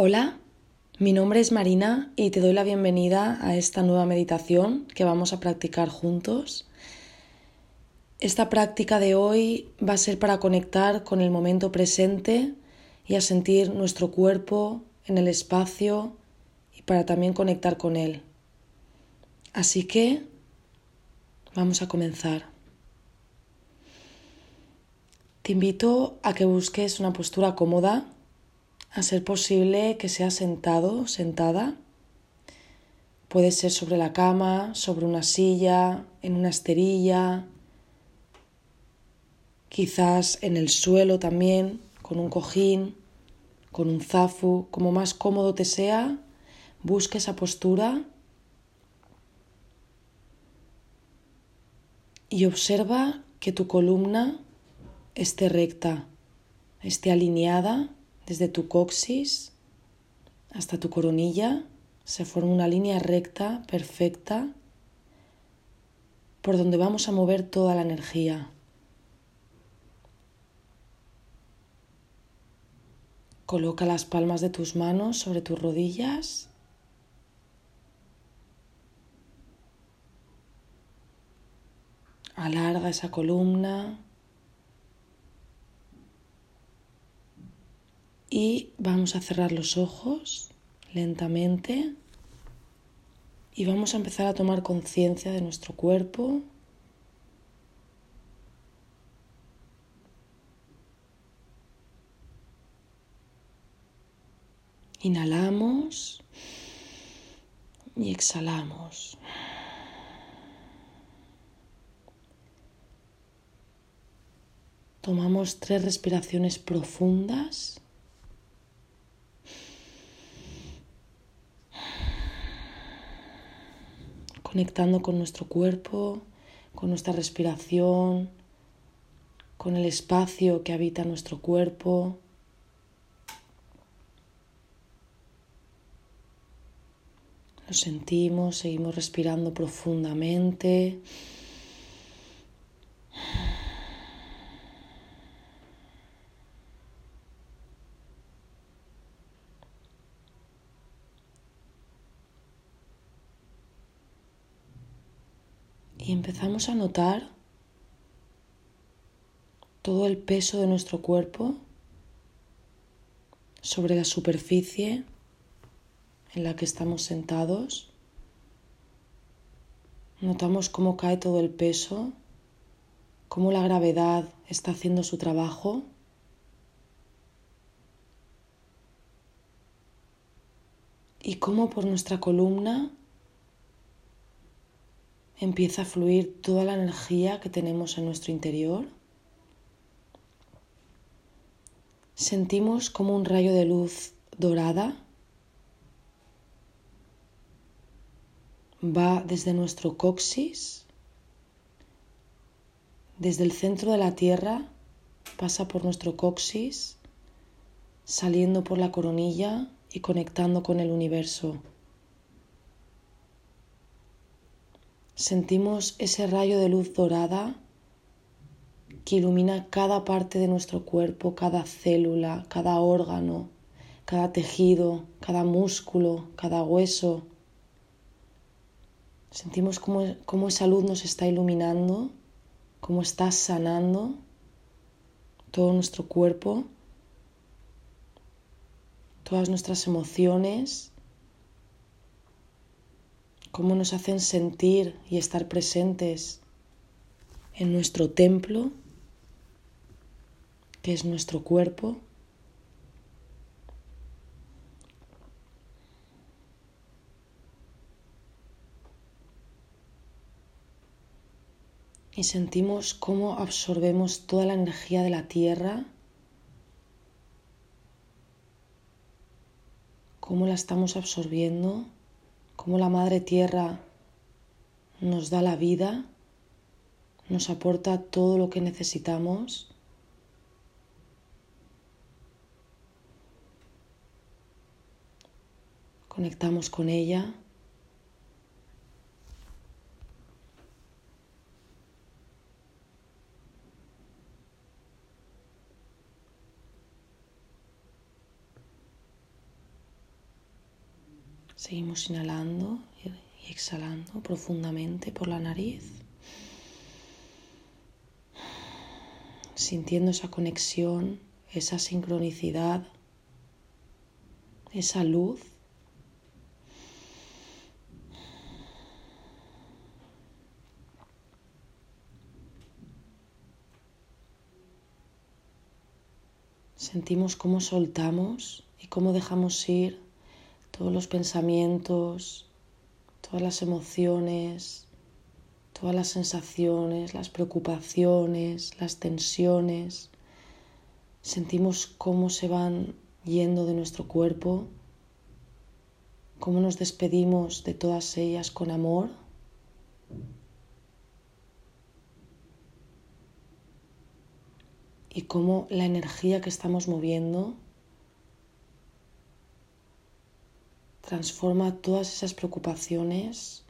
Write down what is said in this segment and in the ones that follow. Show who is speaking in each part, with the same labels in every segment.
Speaker 1: Hola, mi nombre es Marina y te doy la bienvenida a esta nueva meditación que vamos a practicar juntos. Esta práctica de hoy va a ser para conectar con el momento presente y a sentir nuestro cuerpo en el espacio y para también conectar con él. Así que vamos a comenzar. Te invito a que busques una postura cómoda a ser posible que sea sentado, sentada. Puede ser sobre la cama, sobre una silla, en una esterilla, quizás en el suelo también, con un cojín, con un zafu, como más cómodo te sea, busque esa postura y observa que tu columna esté recta, esté alineada desde tu coxis hasta tu coronilla se forma una línea recta, perfecta, por donde vamos a mover toda la energía. Coloca las palmas de tus manos sobre tus rodillas. Alarga esa columna. Y vamos a cerrar los ojos lentamente y vamos a empezar a tomar conciencia de nuestro cuerpo. Inhalamos y exhalamos. Tomamos tres respiraciones profundas. Conectando con nuestro cuerpo, con nuestra respiración, con el espacio que habita nuestro cuerpo. Lo sentimos, seguimos respirando profundamente. Y empezamos a notar todo el peso de nuestro cuerpo sobre la superficie en la que estamos sentados. Notamos cómo cae todo el peso, cómo la gravedad está haciendo su trabajo. Y cómo por nuestra columna empieza a fluir toda la energía que tenemos en nuestro interior. Sentimos como un rayo de luz dorada va desde nuestro coxis, desde el centro de la Tierra, pasa por nuestro coxis, saliendo por la coronilla y conectando con el universo. Sentimos ese rayo de luz dorada que ilumina cada parte de nuestro cuerpo, cada célula, cada órgano, cada tejido, cada músculo, cada hueso. Sentimos cómo, esa luz nos está iluminando, cómo está sanando todo nuestro cuerpo, todas nuestras emociones, cómo nos hacen sentir y estar presentes en nuestro templo, que es nuestro cuerpo. Y sentimos cómo absorbemos toda la energía de la tierra, cómo la estamos absorbiendo cómo la Madre Tierra nos da la vida, nos aporta todo lo que necesitamos. Conectamos con ella. Seguimos inhalando y exhalando profundamente por la nariz. Sintiendo esa conexión, esa sincronicidad, esa luz Sentimos cómo soltamos y cómo dejamos ir todos los pensamientos, todas las emociones, todas las sensaciones, las preocupaciones, las tensiones. Sentimos cómo se van yendo de nuestro cuerpo, cómo nos despedimos de todas ellas con amor y cómo la energía que estamos moviendo transforma todas esas preocupaciones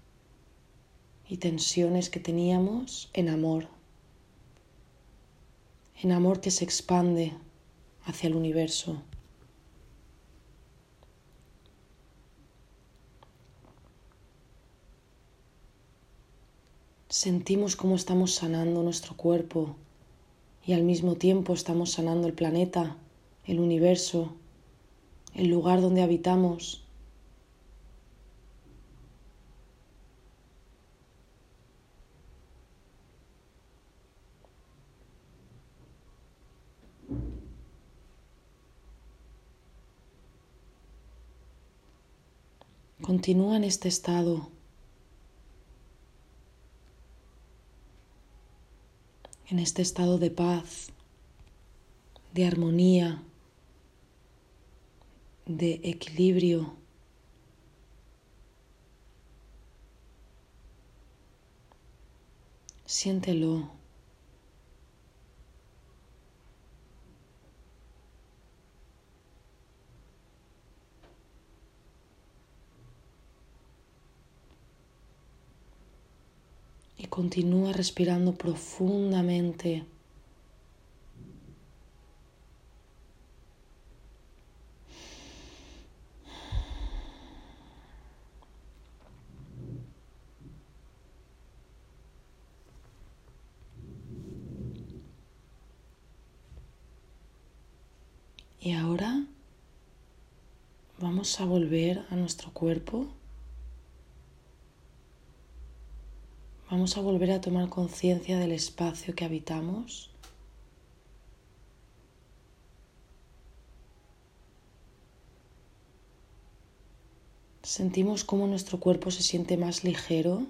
Speaker 1: y tensiones que teníamos en amor, en amor que se expande hacia el universo. Sentimos cómo estamos sanando nuestro cuerpo y al mismo tiempo estamos sanando el planeta, el universo, el lugar donde habitamos. Continúa en este estado en este estado de paz, de armonía, de equilibrio. Siéntelo. Continúa respirando profundamente. Y ahora vamos a volver a nuestro cuerpo. Vamos a volver a tomar conciencia del espacio que habitamos. Sentimos cómo nuestro cuerpo se siente más ligero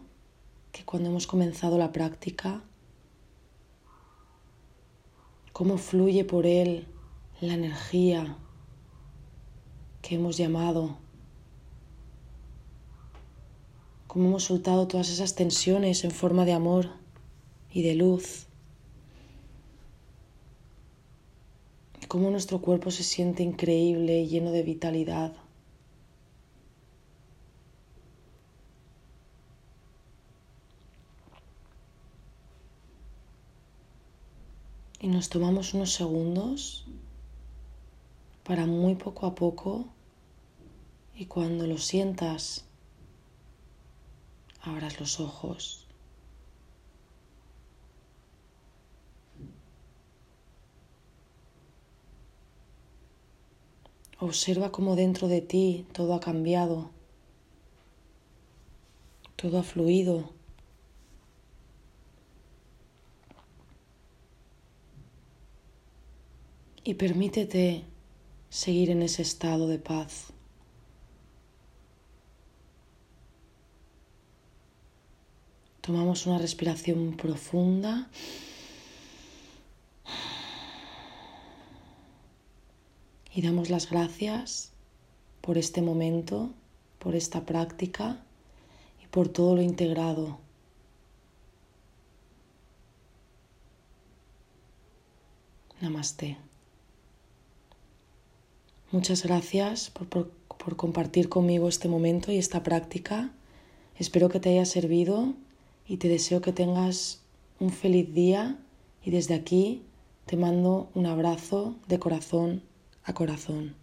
Speaker 1: que cuando hemos comenzado la práctica, cómo fluye por él la energía que hemos llamado cómo hemos soltado todas esas tensiones en forma de amor y de luz, cómo nuestro cuerpo se siente increíble y lleno de vitalidad. Y nos tomamos unos segundos para muy poco a poco y cuando lo sientas abras los ojos. Observa cómo dentro de ti todo ha cambiado, todo ha fluido. Y permítete seguir en ese estado de paz. Tomamos una respiración profunda. Y damos las gracias por este momento, por esta práctica y por todo lo integrado. Namaste. Muchas gracias por, por, compartir conmigo este momento y esta práctica. Espero que te haya servido y te deseo que tengas un feliz día y desde aquí te mando un abrazo de corazón a corazón.